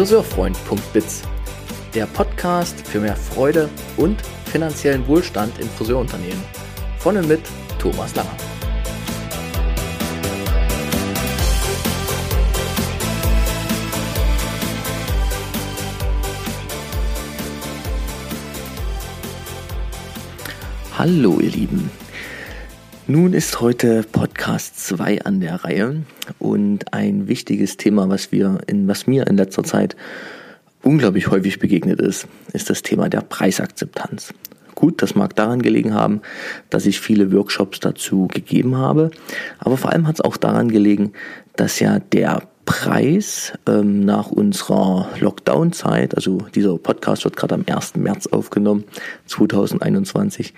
Friseurfreund.biz, der Podcast für mehr Freude und finanziellen Wohlstand in Friseurunternehmen. Von und mit Thomas Langer. Hallo ihr Lieben. Nun ist heute Podcast 2 an der Reihe und ein wichtiges Thema, was wir in, was mir in letzter Zeit unglaublich häufig begegnet ist, ist das Thema der Preisakzeptanz. Gut, das mag daran gelegen haben, dass ich viele Workshops dazu gegeben habe, aber vor allem hat es auch daran gelegen, dass ja der Preis ähm, nach unserer Lockdown-Zeit, also dieser Podcast wird gerade am 1. März aufgenommen, 2021,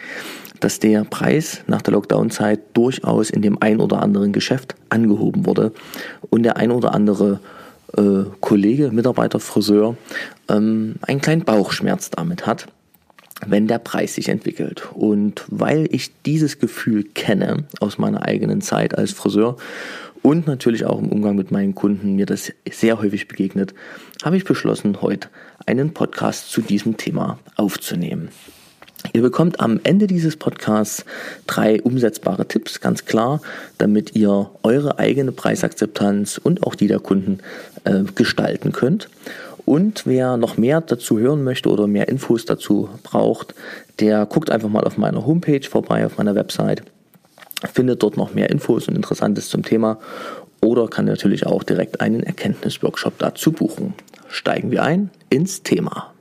dass der Preis nach der Lockdown-Zeit durchaus in dem ein oder anderen Geschäft angehoben wurde und der ein oder andere äh, Kollege, Mitarbeiter, Friseur ähm, einen kleinen Bauchschmerz damit hat, wenn der Preis sich entwickelt. Und weil ich dieses Gefühl kenne aus meiner eigenen Zeit als Friseur und natürlich auch im Umgang mit meinen Kunden mir das sehr häufig begegnet, habe ich beschlossen, heute einen Podcast zu diesem Thema aufzunehmen. Ihr bekommt am Ende dieses Podcasts drei umsetzbare Tipps, ganz klar, damit ihr eure eigene Preisakzeptanz und auch die der Kunden äh, gestalten könnt. Und wer noch mehr dazu hören möchte oder mehr Infos dazu braucht, der guckt einfach mal auf meiner Homepage vorbei, auf meiner Website, findet dort noch mehr Infos und Interessantes zum Thema oder kann natürlich auch direkt einen Erkenntnisworkshop dazu buchen. Steigen wir ein ins Thema.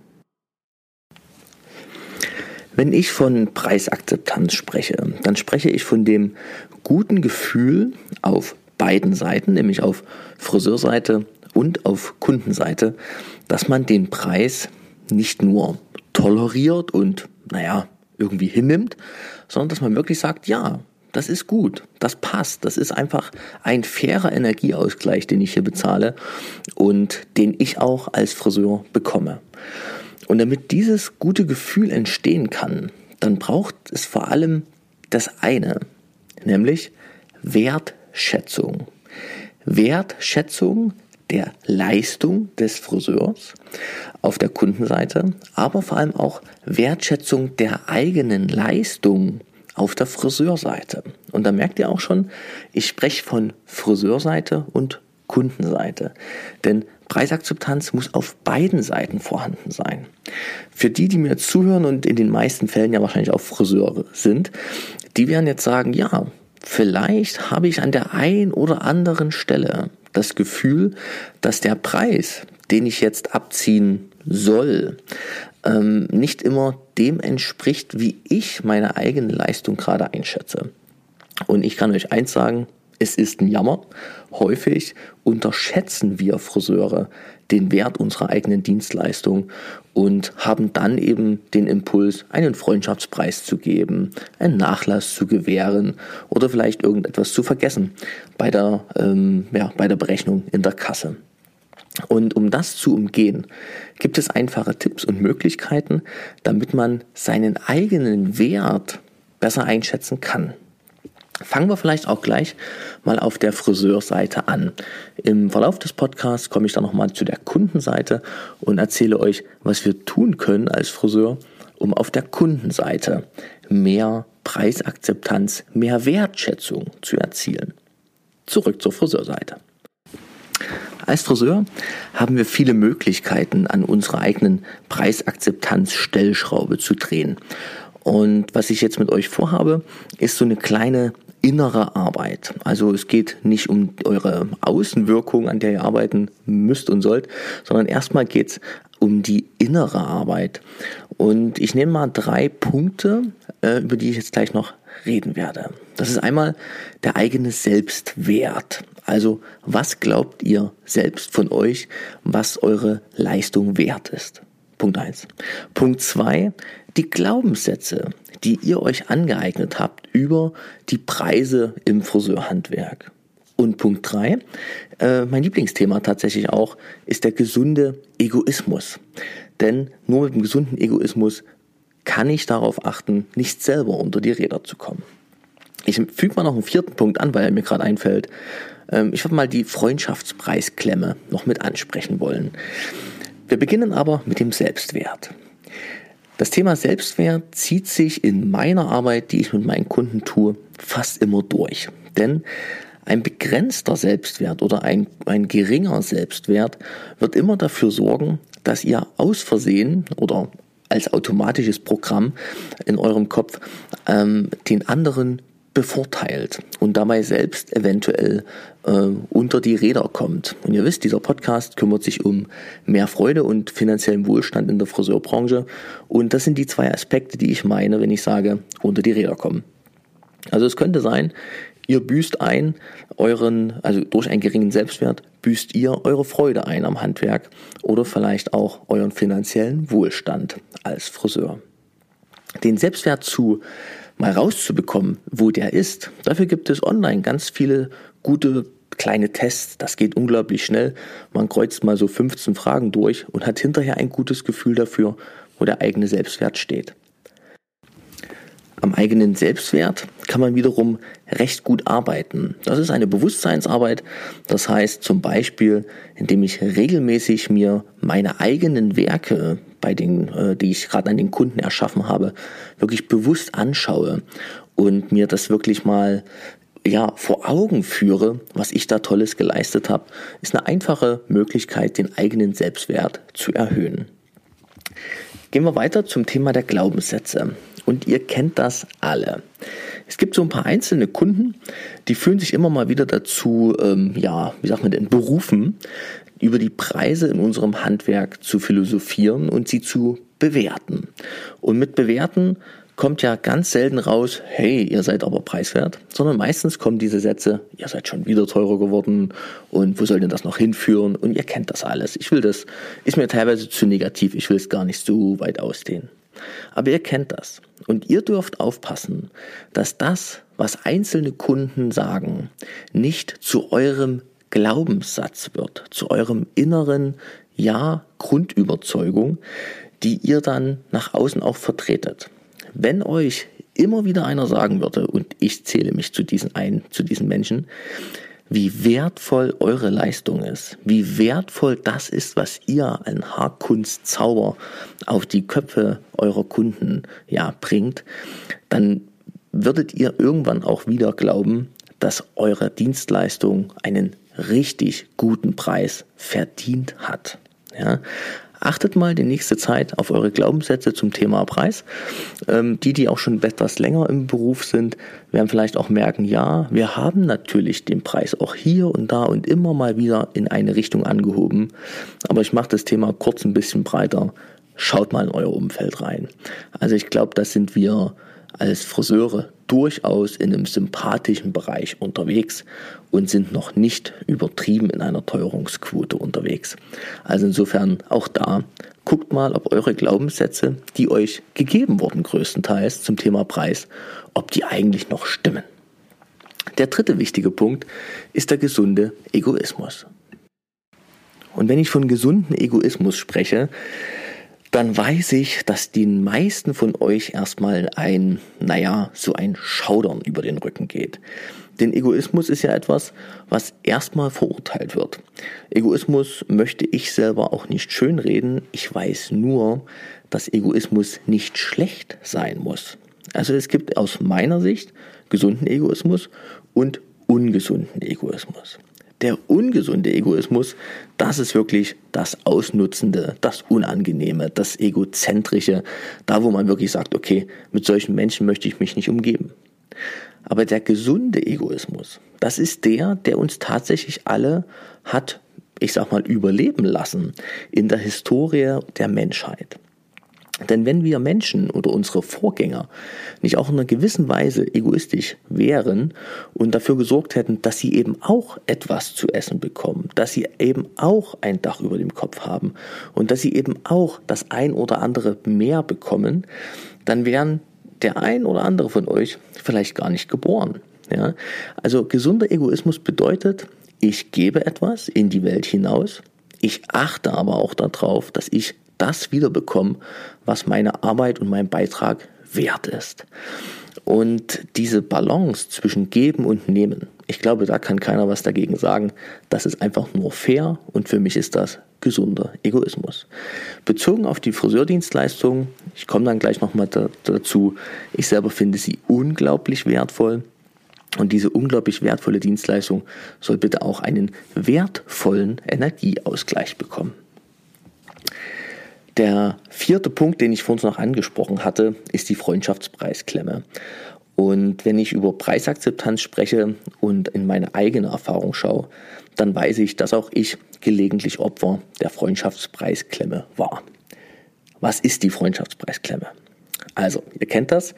Wenn ich von Preisakzeptanz spreche, dann spreche ich von dem guten Gefühl auf beiden Seiten, nämlich auf Friseurseite und auf Kundenseite, dass man den Preis nicht nur toleriert und, naja, irgendwie hinnimmt, sondern dass man wirklich sagt, ja, das ist gut, das passt, das ist einfach ein fairer Energieausgleich, den ich hier bezahle und den ich auch als Friseur bekomme. Und damit dieses gute Gefühl entstehen kann, dann braucht es vor allem das eine, nämlich Wertschätzung. Wertschätzung der Leistung des Friseurs auf der Kundenseite, aber vor allem auch Wertschätzung der eigenen Leistung auf der Friseurseite. Und da merkt ihr auch schon, ich spreche von Friseurseite und Kundenseite. Denn Preisakzeptanz muss auf beiden Seiten vorhanden sein. Für die, die mir zuhören und in den meisten Fällen ja wahrscheinlich auch Friseure sind, die werden jetzt sagen, ja, vielleicht habe ich an der einen oder anderen Stelle das Gefühl, dass der Preis, den ich jetzt abziehen soll, ähm, nicht immer dem entspricht, wie ich meine eigene Leistung gerade einschätze. Und ich kann euch eins sagen, es ist ein Jammer. Häufig unterschätzen wir Friseure den Wert unserer eigenen Dienstleistung und haben dann eben den Impuls, einen Freundschaftspreis zu geben, einen Nachlass zu gewähren oder vielleicht irgendetwas zu vergessen bei der, ähm, ja, bei der Berechnung in der Kasse. Und um das zu umgehen, gibt es einfache Tipps und Möglichkeiten, damit man seinen eigenen Wert besser einschätzen kann. Fangen wir vielleicht auch gleich mal auf der Friseurseite an. Im Verlauf des Podcasts komme ich dann nochmal zu der Kundenseite und erzähle euch, was wir tun können als Friseur, um auf der Kundenseite mehr Preisakzeptanz, mehr Wertschätzung zu erzielen. Zurück zur Friseurseite. Als Friseur haben wir viele Möglichkeiten, an unserer eigenen Preisakzeptanz-Stellschraube zu drehen. Und was ich jetzt mit euch vorhabe, ist so eine kleine innere Arbeit. Also es geht nicht um eure Außenwirkung, an der ihr arbeiten müsst und sollt, sondern erstmal geht es um die innere Arbeit. Und ich nehme mal drei Punkte, äh, über die ich jetzt gleich noch reden werde. Das ist einmal der eigene Selbstwert. Also was glaubt ihr selbst von euch, was eure Leistung wert ist? Punkt eins. Punkt zwei die Glaubenssätze, die ihr euch angeeignet habt über die Preise im Friseurhandwerk. Und Punkt drei, äh, mein Lieblingsthema tatsächlich auch, ist der gesunde Egoismus. Denn nur mit dem gesunden Egoismus kann ich darauf achten, nicht selber unter die Räder zu kommen. Ich füge mal noch einen vierten Punkt an, weil er mir gerade einfällt. Ähm, ich würde mal die Freundschaftspreisklemme noch mit ansprechen wollen. Wir beginnen aber mit dem Selbstwert. Das Thema Selbstwert zieht sich in meiner Arbeit, die ich mit meinen Kunden tue, fast immer durch. Denn ein begrenzter Selbstwert oder ein, ein geringer Selbstwert wird immer dafür sorgen, dass ihr aus Versehen oder als automatisches Programm in eurem Kopf ähm, den anderen bevorteilt und dabei selbst eventuell äh, unter die Räder kommt. Und ihr wisst, dieser Podcast kümmert sich um mehr Freude und finanziellen Wohlstand in der Friseurbranche. Und das sind die zwei Aspekte, die ich meine, wenn ich sage, unter die Räder kommen. Also es könnte sein, ihr büßt ein euren, also durch einen geringen Selbstwert büßt ihr eure Freude ein am Handwerk oder vielleicht auch euren finanziellen Wohlstand als Friseur. Den Selbstwert zu mal rauszubekommen, wo der ist. Dafür gibt es online ganz viele gute kleine Tests. Das geht unglaublich schnell. Man kreuzt mal so 15 Fragen durch und hat hinterher ein gutes Gefühl dafür, wo der eigene Selbstwert steht. Am eigenen Selbstwert kann man wiederum recht gut arbeiten. Das ist eine Bewusstseinsarbeit. Das heißt zum Beispiel, indem ich regelmäßig mir meine eigenen Werke, bei den, äh, die ich gerade an den Kunden erschaffen habe, wirklich bewusst anschaue und mir das wirklich mal ja, vor Augen führe, was ich da Tolles geleistet habe, ist eine einfache Möglichkeit, den eigenen Selbstwert zu erhöhen. Gehen wir weiter zum Thema der Glaubenssätze. Und ihr kennt das alle. Es gibt so ein paar einzelne Kunden, die fühlen sich immer mal wieder dazu, ähm, ja, wie sagt man denn, berufen, über die Preise in unserem Handwerk zu philosophieren und sie zu bewerten. Und mit bewerten kommt ja ganz selten raus, hey, ihr seid aber preiswert, sondern meistens kommen diese Sätze, ihr seid schon wieder teurer geworden und wo soll denn das noch hinführen? Und ihr kennt das alles. Ich will das, ist mir teilweise zu negativ, ich will es gar nicht so weit ausdehnen. Aber ihr kennt das. Und ihr dürft aufpassen, dass das, was einzelne Kunden sagen, nicht zu eurem Glaubenssatz wird, zu eurem inneren Ja, Grundüberzeugung, die ihr dann nach außen auch vertretet. Wenn euch immer wieder einer sagen würde, und ich zähle mich zu diesen ein, zu diesen Menschen, wie wertvoll eure Leistung ist, wie wertvoll das ist, was ihr an Haarkunstzauber auf die Köpfe eurer Kunden ja bringt, dann würdet ihr irgendwann auch wieder glauben, dass eure Dienstleistung einen richtig guten Preis verdient hat. Ja, Achtet mal die nächste Zeit auf eure Glaubenssätze zum Thema Preis. Ähm, die, die auch schon etwas länger im Beruf sind, werden vielleicht auch merken, ja, wir haben natürlich den Preis auch hier und da und immer mal wieder in eine Richtung angehoben. Aber ich mache das Thema kurz ein bisschen breiter. Schaut mal in euer Umfeld rein. Also ich glaube, das sind wir als Friseure durchaus in einem sympathischen Bereich unterwegs und sind noch nicht übertrieben in einer Teuerungsquote unterwegs. Also insofern auch da guckt mal, ob eure Glaubenssätze, die euch gegeben wurden größtenteils zum Thema Preis, ob die eigentlich noch stimmen. Der dritte wichtige Punkt ist der gesunde Egoismus. Und wenn ich von gesunden Egoismus spreche, dann weiß ich, dass den meisten von euch erstmal ein, naja, so ein Schaudern über den Rücken geht. Denn Egoismus ist ja etwas, was erstmal verurteilt wird. Egoismus möchte ich selber auch nicht schönreden. Ich weiß nur, dass Egoismus nicht schlecht sein muss. Also es gibt aus meiner Sicht gesunden Egoismus und ungesunden Egoismus. Der ungesunde Egoismus, das ist wirklich das Ausnutzende, das Unangenehme, das Egozentrische, da wo man wirklich sagt, okay, mit solchen Menschen möchte ich mich nicht umgeben. Aber der gesunde Egoismus, das ist der, der uns tatsächlich alle hat, ich sag mal, überleben lassen in der Historie der Menschheit. Denn wenn wir Menschen oder unsere Vorgänger nicht auch in einer gewissen Weise egoistisch wären und dafür gesorgt hätten, dass sie eben auch etwas zu essen bekommen, dass sie eben auch ein Dach über dem Kopf haben und dass sie eben auch das ein oder andere mehr bekommen, dann wären der ein oder andere von euch vielleicht gar nicht geboren. Ja? Also gesunder Egoismus bedeutet, ich gebe etwas in die Welt hinaus, ich achte aber auch darauf, dass ich das wiederbekomme, was meine Arbeit und mein Beitrag wert ist. Und diese Balance zwischen Geben und Nehmen, ich glaube, da kann keiner was dagegen sagen. Das ist einfach nur fair und für mich ist das gesunder Egoismus. Bezogen auf die Friseurdienstleistung, ich komme dann gleich nochmal da, dazu, ich selber finde sie unglaublich wertvoll. Und diese unglaublich wertvolle Dienstleistung soll bitte auch einen wertvollen Energieausgleich bekommen. Der vierte Punkt, den ich vorhin noch angesprochen hatte, ist die Freundschaftspreisklemme. Und wenn ich über Preisakzeptanz spreche und in meine eigene Erfahrung schaue, dann weiß ich, dass auch ich gelegentlich Opfer der Freundschaftspreisklemme war. Was ist die Freundschaftspreisklemme? Also, ihr kennt das.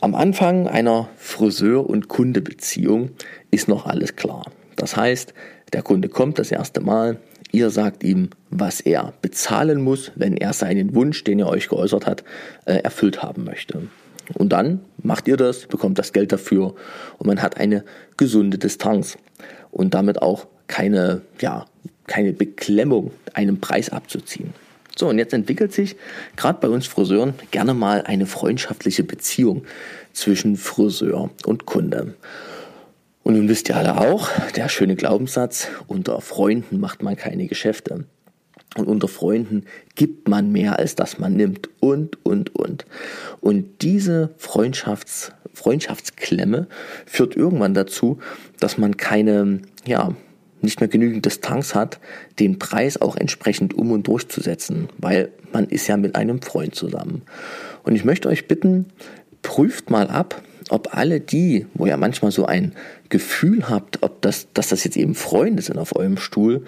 Am Anfang einer Friseur- und Kundebeziehung ist noch alles klar. Das heißt, der Kunde kommt das erste Mal, ihr sagt ihm, was er bezahlen muss, wenn er seinen Wunsch, den er euch geäußert hat, äh, erfüllt haben möchte. Und dann macht ihr das, bekommt das Geld dafür und man hat eine gesunde Distanz und damit auch keine, ja, keine Beklemmung, einen Preis abzuziehen. So, und jetzt entwickelt sich gerade bei uns Friseuren gerne mal eine freundschaftliche Beziehung zwischen Friseur und Kunde. Und nun wisst ihr alle auch, der schöne Glaubenssatz, unter Freunden macht man keine Geschäfte. Und unter Freunden gibt man mehr, als dass man nimmt. Und, und, und. Und diese Freundschafts, Freundschaftsklemme führt irgendwann dazu, dass man keine, ja, nicht mehr genügend Distanz hat, den Preis auch entsprechend um und durchzusetzen, weil man ist ja mit einem Freund zusammen. Und ich möchte euch bitten, prüft mal ab, ob alle die, wo ihr manchmal so ein Gefühl habt, ob das, dass das jetzt eben Freunde sind auf eurem Stuhl,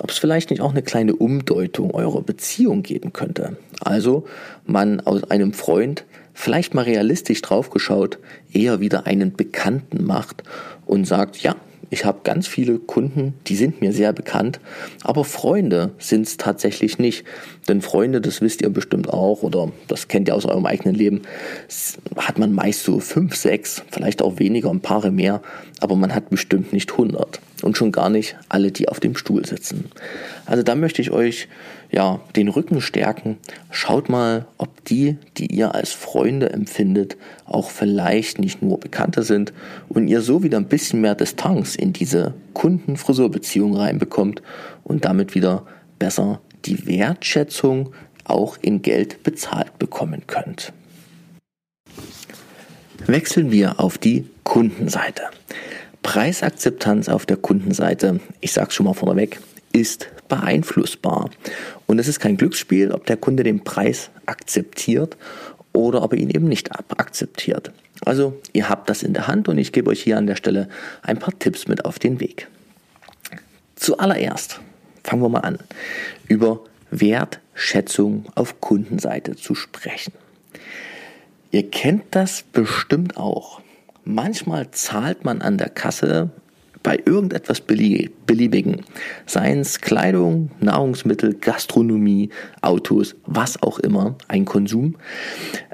ob es vielleicht nicht auch eine kleine Umdeutung eurer Beziehung geben könnte. Also man aus einem Freund vielleicht mal realistisch draufgeschaut eher wieder einen Bekannten macht und sagt, ja, ich habe ganz viele Kunden, die sind mir sehr bekannt, aber Freunde sind es tatsächlich nicht. Denn Freunde, das wisst ihr bestimmt auch oder das kennt ihr aus eurem eigenen Leben, hat man meist so fünf, sechs, vielleicht auch weniger, ein paar mehr, aber man hat bestimmt nicht hundert und schon gar nicht alle, die auf dem Stuhl sitzen. Also da möchte ich euch ja den Rücken stärken. Schaut mal, ob die, die ihr als Freunde empfindet, auch vielleicht nicht nur Bekannte sind und ihr so wieder ein bisschen mehr Distanz in diese Kunden-Friseur-Beziehung reinbekommt und damit wieder besser die Wertschätzung auch in Geld bezahlt bekommen könnt. Wechseln wir auf die Kundenseite. Preisakzeptanz auf der Kundenseite, ich sage schon mal vorneweg, ist beeinflussbar. Und es ist kein Glücksspiel, ob der Kunde den Preis akzeptiert oder ob er ihn eben nicht akzeptiert. Also ihr habt das in der Hand und ich gebe euch hier an der Stelle ein paar Tipps mit auf den Weg. Zuallererst fangen wir mal an, über Wertschätzung auf Kundenseite zu sprechen. Ihr kennt das bestimmt auch. Manchmal zahlt man an der Kasse bei irgendetwas Beliebigen, seien es Kleidung, Nahrungsmittel, Gastronomie, Autos, was auch immer, ein Konsum,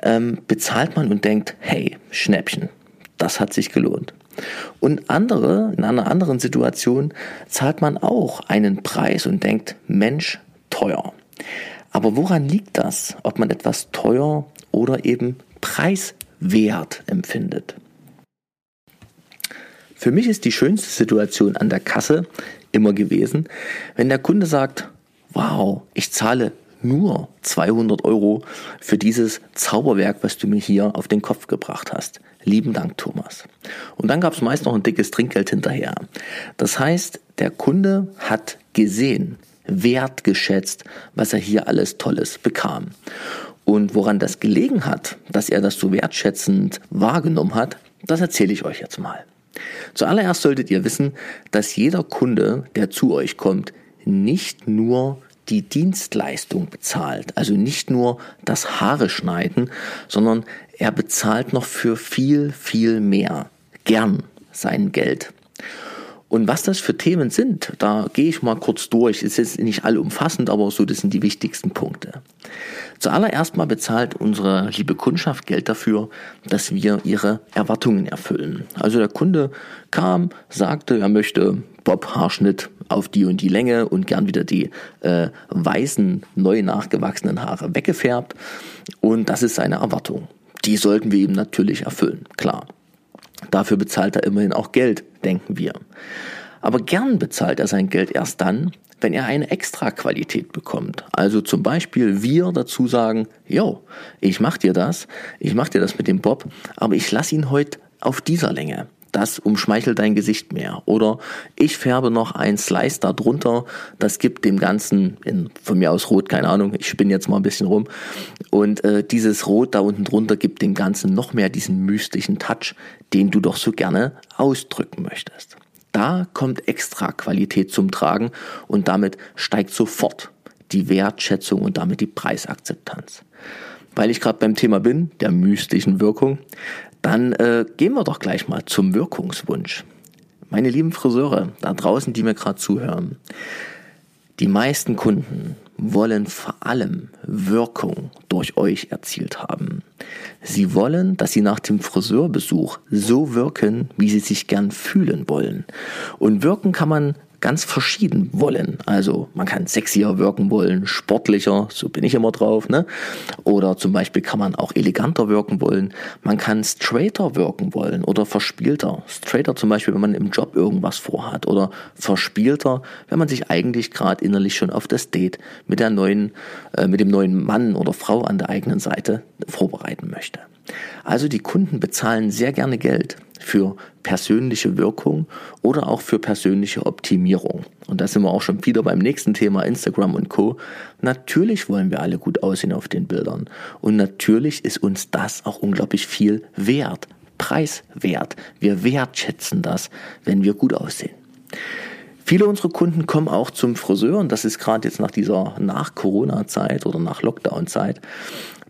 ähm, bezahlt man und denkt, hey, Schnäppchen, das hat sich gelohnt. Und andere, in einer anderen Situation, zahlt man auch einen Preis und denkt, Mensch, teuer. Aber woran liegt das, ob man etwas teuer oder eben preiswert empfindet? Für mich ist die schönste Situation an der Kasse immer gewesen, wenn der Kunde sagt, wow, ich zahle nur 200 Euro für dieses Zauberwerk, was du mir hier auf den Kopf gebracht hast. Lieben Dank, Thomas. Und dann gab es meist noch ein dickes Trinkgeld hinterher. Das heißt, der Kunde hat gesehen, wertgeschätzt, was er hier alles Tolles bekam. Und woran das gelegen hat, dass er das so wertschätzend wahrgenommen hat, das erzähle ich euch jetzt mal. Zuallererst solltet ihr wissen, dass jeder Kunde, der zu euch kommt, nicht nur die Dienstleistung bezahlt, also nicht nur das Haare schneiden, sondern er bezahlt noch für viel, viel mehr, gern sein Geld. Und was das für Themen sind, da gehe ich mal kurz durch. Ist nicht allumfassend, aber so, das sind die wichtigsten Punkte. Zuallererst mal bezahlt unsere liebe Kundschaft Geld dafür, dass wir ihre Erwartungen erfüllen. Also der Kunde kam, sagte, er möchte Bob-Haarschnitt auf die und die Länge und gern wieder die äh, weißen, neu nachgewachsenen Haare weggefärbt. Und das ist seine Erwartung. die sollten wir ihm natürlich erfüllen, klar. Dafür bezahlt er immerhin auch Geld, denken wir. Aber gern bezahlt er sein Geld erst dann, wenn er eine Extraqualität bekommt. Also zum Beispiel wir dazu sagen, yo, ich mach dir das, ich mach dir das mit dem Bob, aber ich lass ihn heute auf dieser Länge das umschmeichelt dein Gesicht mehr. Oder ich färbe noch ein Slice da drunter, das gibt dem Ganzen, in, von mir aus rot, keine Ahnung, ich spinne jetzt mal ein bisschen rum. Und äh, dieses Rot da unten drunter gibt dem Ganzen noch mehr diesen mystischen Touch, den du doch so gerne ausdrücken möchtest. Da kommt extra Qualität zum Tragen und damit steigt sofort die Wertschätzung und damit die Preisakzeptanz. Weil ich gerade beim Thema bin, der mystischen Wirkung, dann äh, gehen wir doch gleich mal zum Wirkungswunsch. Meine lieben Friseure da draußen, die mir gerade zuhören, die meisten Kunden wollen vor allem Wirkung durch euch erzielt haben. Sie wollen, dass sie nach dem Friseurbesuch so wirken, wie sie sich gern fühlen wollen. Und wirken kann man ganz verschieden wollen. Also man kann sexier wirken wollen, sportlicher, so bin ich immer drauf, ne? Oder zum Beispiel kann man auch eleganter wirken wollen. Man kann straighter wirken wollen oder verspielter. Straighter zum Beispiel, wenn man im Job irgendwas vorhat oder verspielter, wenn man sich eigentlich gerade innerlich schon auf das Date mit der neuen, äh, mit dem neuen Mann oder Frau an der eigenen Seite vorbereiten möchte. Also die Kunden bezahlen sehr gerne Geld für persönliche Wirkung oder auch für persönliche Optimierung. Und da sind wir auch schon wieder beim nächsten Thema Instagram und Co. Natürlich wollen wir alle gut aussehen auf den Bildern. Und natürlich ist uns das auch unglaublich viel wert, preiswert. Wir wertschätzen das, wenn wir gut aussehen. Viele unserer Kunden kommen auch zum Friseur und das ist gerade jetzt nach dieser Nach-Corona-Zeit oder nach Lockdown-Zeit,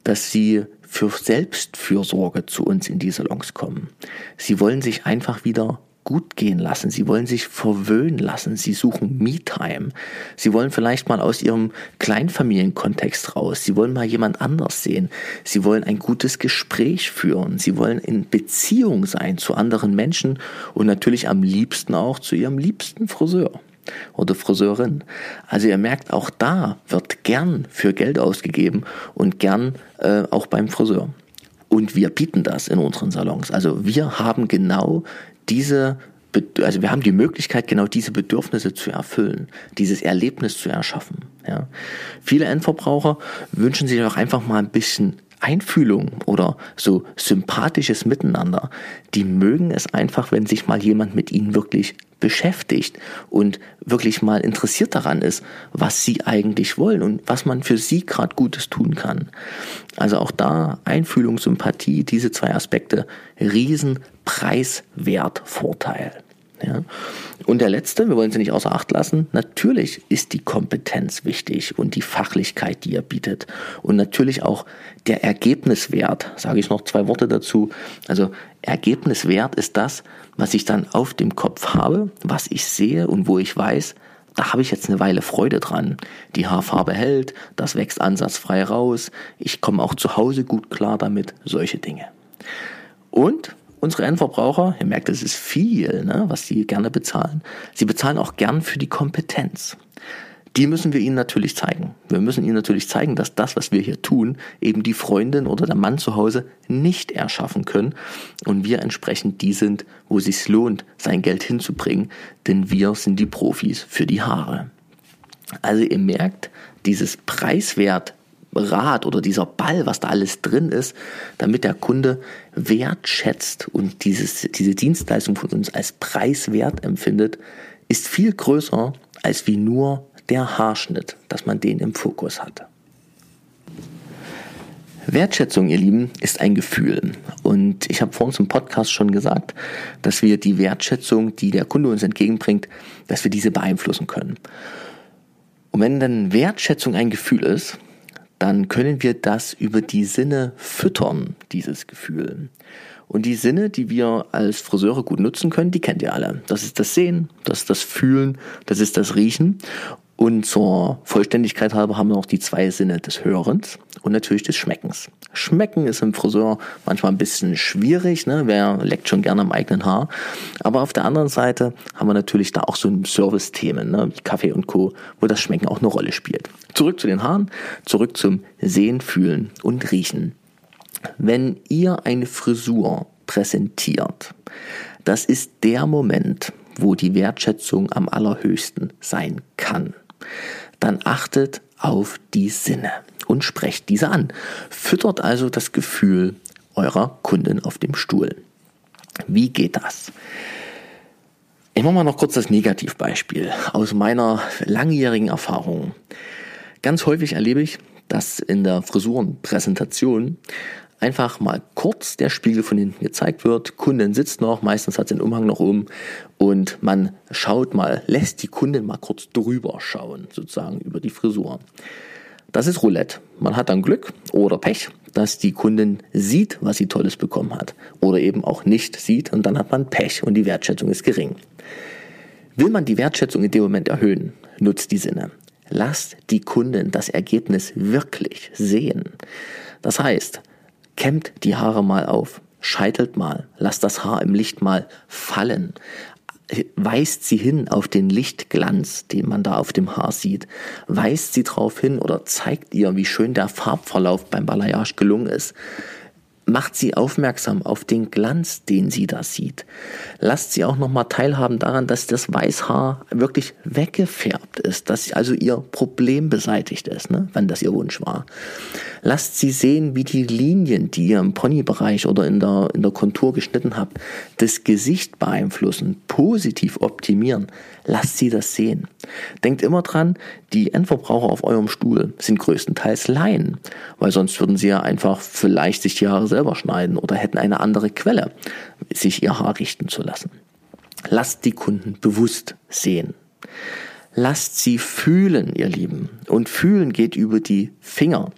dass sie für Selbstfürsorge zu uns in die Salons kommen. Sie wollen sich einfach wieder gut gehen lassen. Sie wollen sich verwöhnen lassen. Sie suchen Me-Time. Sie wollen vielleicht mal aus ihrem Kleinfamilienkontext raus. Sie wollen mal jemand anders sehen. Sie wollen ein gutes Gespräch führen. Sie wollen in Beziehung sein zu anderen Menschen und natürlich am liebsten auch zu ihrem liebsten Friseur oder Friseurin. Also ihr merkt, auch da wird gern für Geld ausgegeben und gern äh, auch beim Friseur. Und wir bieten das in unseren Salons. Also wir haben genau diese also wir haben die Möglichkeit, genau diese Bedürfnisse zu erfüllen, dieses Erlebnis zu erschaffen. Ja. Viele Endverbraucher wünschen sich auch einfach mal ein bisschen Einfühlung oder so sympathisches Miteinander. Die mögen es einfach, wenn sich mal jemand mit ihnen wirklich beschäftigt und wirklich mal interessiert daran ist, was sie eigentlich wollen und was man für sie gerade Gutes tun kann. Also auch da Einfühlung, Sympathie, diese zwei Aspekte, riesen Preiswertvorteil. Ja. Und der letzte, wir wollen sie nicht außer Acht lassen, natürlich ist die Kompetenz wichtig und die Fachlichkeit, die er bietet. Und natürlich auch der Ergebniswert, sage ich noch zwei Worte dazu. Also Ergebniswert ist das, was ich dann auf dem Kopf habe, was ich sehe und wo ich weiß, da habe ich jetzt eine Weile Freude dran. Die Haarfarbe hält, das wächst ansatzfrei raus, ich komme auch zu Hause gut klar damit, solche Dinge. Und unsere Endverbraucher, ihr merkt, es ist viel, ne, was sie gerne bezahlen, sie bezahlen auch gern für die Kompetenz die müssen wir ihnen natürlich zeigen. Wir müssen ihnen natürlich zeigen, dass das, was wir hier tun, eben die Freundin oder der Mann zu Hause nicht erschaffen können und wir entsprechend die sind, wo es sich lohnt, sein Geld hinzubringen, denn wir sind die Profis für die Haare. Also ihr merkt, dieses Preiswert Rad oder dieser Ball, was da alles drin ist, damit der Kunde wertschätzt und dieses, diese Dienstleistung von uns als preiswert empfindet, ist viel größer als wie nur der Haarschnitt, dass man den im Fokus hat. Wertschätzung, ihr Lieben, ist ein Gefühl. Und ich habe vor uns im Podcast schon gesagt, dass wir die Wertschätzung, die der Kunde uns entgegenbringt, dass wir diese beeinflussen können. Und wenn dann Wertschätzung ein Gefühl ist, dann können wir das über die Sinne füttern, dieses Gefühl. Und die Sinne, die wir als Friseure gut nutzen können, die kennt ihr alle. Das ist das Sehen, das ist das Fühlen, das ist das Riechen. Und zur Vollständigkeit halber haben wir noch die zwei Sinne des Hörens und natürlich des Schmeckens. Schmecken ist im Friseur manchmal ein bisschen schwierig, ne? wer leckt schon gerne am eigenen Haar. Aber auf der anderen Seite haben wir natürlich da auch so Service-Themen, ne? wie Kaffee und Co., wo das Schmecken auch eine Rolle spielt. Zurück zu den Haaren, zurück zum Sehen, Fühlen und Riechen. Wenn ihr eine Frisur präsentiert, das ist der Moment, wo die Wertschätzung am allerhöchsten sein kann. Dann achtet auf die Sinne und sprecht diese an. Füttert also das Gefühl eurer Kunden auf dem Stuhl. Wie geht das? Ich mache mal noch kurz das Negativbeispiel aus meiner langjährigen Erfahrung. Ganz häufig erlebe ich, dass in der Frisurenpräsentation einfach mal kurz der Spiegel von hinten gezeigt wird. Kundin sitzt noch, meistens hat sie den Umhang noch um und man schaut mal, lässt die Kundin mal kurz drüber schauen, sozusagen über die Frisur. Das ist Roulette. Man hat dann Glück oder Pech, dass die Kundin sieht, was sie Tolles bekommen hat oder eben auch nicht sieht und dann hat man Pech und die Wertschätzung ist gering. Will man die Wertschätzung in dem Moment erhöhen, nutzt die Sinne. Lasst die Kunden das Ergebnis wirklich sehen. Das heißt, kämmt die Haare mal auf, scheitelt mal, lasst das Haar im Licht mal fallen, weist sie hin auf den Lichtglanz, den man da auf dem Haar sieht, weist sie darauf hin oder zeigt ihr, wie schön der Farbverlauf beim Balayage gelungen ist macht sie aufmerksam auf den Glanz, den sie da sieht. Lasst sie auch nochmal teilhaben daran, dass das Weißhaar wirklich weggefärbt ist, dass also ihr Problem beseitigt ist, ne, wenn das ihr Wunsch war. Lasst sie sehen, wie die Linien, die ihr im Ponybereich oder in der, in der Kontur geschnitten habt, das Gesicht beeinflussen, positiv optimieren. Lasst sie das sehen. Denkt immer dran, die Endverbraucher auf eurem Stuhl sind größtenteils Laien, weil sonst würden sie ja einfach vielleicht sich die Haare selber schneiden oder hätten eine andere Quelle, sich ihr Haar richten zu lassen. Lasst die Kunden bewusst sehen. Lasst sie fühlen, ihr Lieben. Und fühlen geht über die Finger.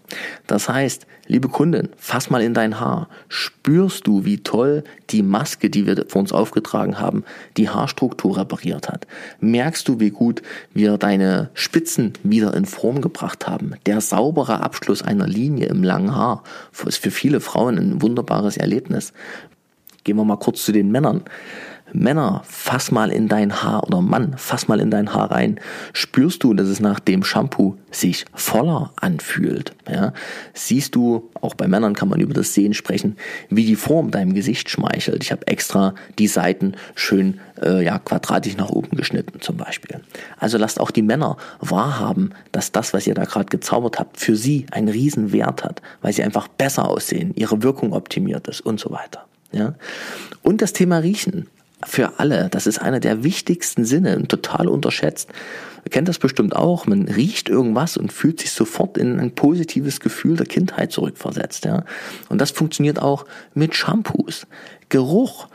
Das heißt, liebe Kundin, fass mal in dein Haar. Spürst du, wie toll die Maske, die wir vor uns aufgetragen haben, die Haarstruktur repariert hat? Merkst du, wie gut wir deine Spitzen wieder in Form gebracht haben? Der saubere Abschluss einer Linie im langen Haar ist für viele Frauen ein wunderbares Erlebnis. Gehen wir mal kurz zu den Männern. Männer, fass mal in dein Haar oder Mann, fass mal in dein Haar rein. Spürst du, dass es nach dem Shampoo sich voller anfühlt? Ja? Siehst du, auch bei Männern kann man über das Sehen sprechen, wie die Form deinem Gesicht schmeichelt. Ich habe extra die Seiten schön äh, ja, quadratisch nach oben geschnitten zum Beispiel. Also lasst auch die Männer wahrhaben, dass das, was ihr da gerade gezaubert habt, für sie einen riesen Wert hat, weil sie einfach besser aussehen, ihre Wirkung optimiert ist und so weiter. Ja? Und das Thema Riechen für alle. Das ist einer der wichtigsten Sinne und total unterschätzt. Ihr kennt das bestimmt auch. Man riecht irgendwas und fühlt sich sofort in ein positives Gefühl der Kindheit zurückversetzt. Ja? Und das funktioniert auch mit Shampoos. Geruch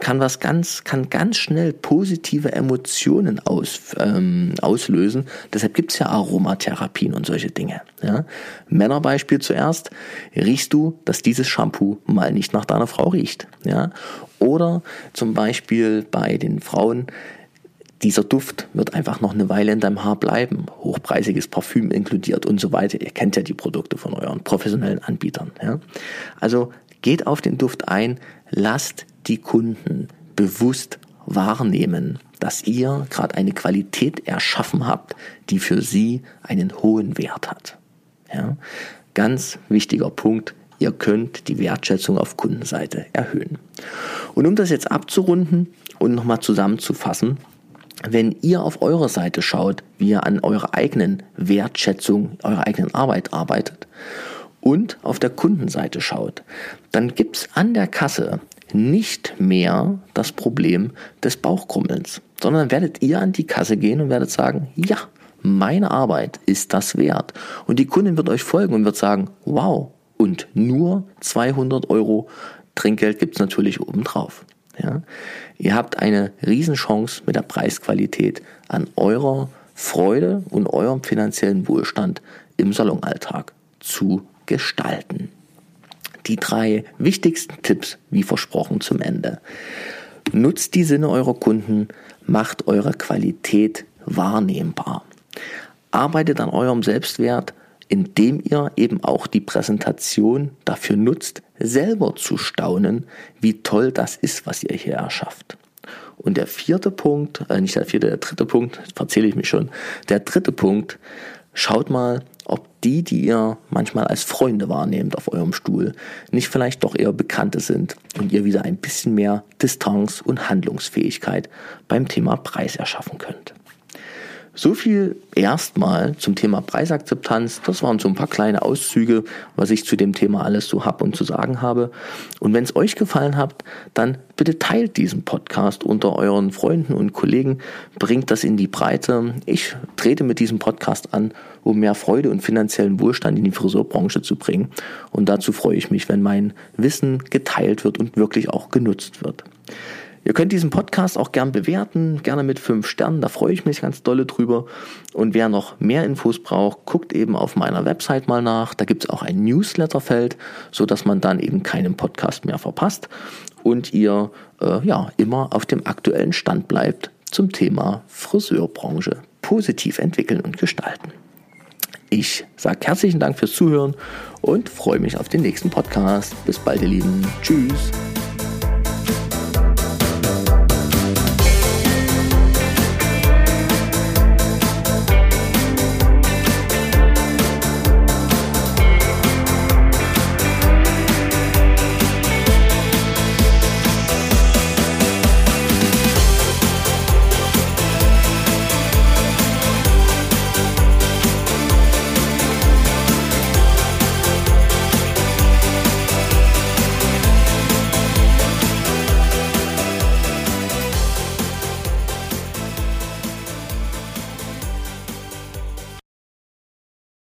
kann was ganz, kann ganz schnell positive Emotionen aus, ähm, auslösen. Deshalb gibt's ja Aromatherapien und solche Dinge. Ja? Männerbeispiel zuerst. Riechst du, dass dieses Shampoo mal nicht nach deiner Frau riecht? Ja? Oder zum Beispiel bei den Frauen, dieser Duft wird einfach noch eine Weile in deinem Haar bleiben. Hochpreisiges Parfüm inkludiert und so weiter. Ihr kennt ja die Produkte von euren professionellen Anbietern. Ja? Also geht auf den Duft ein, lasst die Kunden bewusst wahrnehmen, dass ihr gerade eine Qualität erschaffen habt, die für sie einen hohen Wert hat. Ja? Ganz wichtiger Punkt, ihr könnt die Wertschätzung auf Kundenseite erhöhen. Und um das jetzt abzurunden und nochmal zusammenzufassen, wenn ihr auf eurer Seite schaut, wie ihr an eurer eigenen Wertschätzung, eurer eigenen Arbeit arbeitet und auf der Kundenseite schaut, dann gibt's an der Kasse nicht mehr das Problem des Bauchkrummelns, sondern werdet ihr an die Kasse gehen und werdet sagen, ja, meine Arbeit ist das wert. Und die Kundin wird euch folgen und wird sagen, wow, und nur 200 Euro Trinkgeld gibt's natürlich obendrauf. Ja? Ihr habt eine Riesenchance mit der Preisqualität an eurer Freude und eurem finanziellen Wohlstand im Salonalltag zu gestalten. Die drei wichtigsten Tipps, wie versprochen, zum Ende. Nutzt die Sinne eurer Kunden, macht eure Qualität wahrnehmbar. Arbeitet an eurem Selbstwert, indem ihr eben auch die Präsentation dafür nutzt, selber zu staunen, wie toll das ist, was ihr hier erschafft. Und der vierte Punkt, äh nicht der vierte, der dritte Punkt, erzähle ich mich schon, der dritte Punkt, schaut mal, ob die, die ihr manchmal als Freunde wahrnehmt auf eurem Stuhl, nicht vielleicht doch eher Bekannte sind und ihr wieder ein bisschen mehr Distanz und Handlungsfähigkeit beim Thema Preis erschaffen könnt. So viel erstmal zum Thema Preisakzeptanz. Das waren so ein paar kleine Auszüge, was ich zu dem Thema alles so hab und zu sagen habe. Und wenn es euch gefallen hat, dann bitte teilt diesen Podcast unter euren Freunden und Kollegen, bringt das in die Breite. Ich trete mit diesem Podcast an, um mehr Freude und finanziellen Wohlstand in die Friseurbranche zu bringen. Und dazu freue ich mich, wenn mein Wissen geteilt wird und wirklich auch genutzt wird. Ihr könnt diesen Podcast auch gern bewerten, gerne mit fünf Sternen, da freue ich mich ganz dolle drüber. Und wer noch mehr Infos braucht, guckt eben auf meiner Website mal nach. Da gibt es auch ein Newsletterfeld, so dass man dann eben keinen Podcast mehr verpasst und ihr äh, ja immer auf dem aktuellen Stand bleibt zum Thema Friseurbranche positiv entwickeln und gestalten. Ich sage herzlichen Dank fürs Zuhören und freue mich auf den nächsten Podcast. Bis bald, ihr Lieben. Tschüss.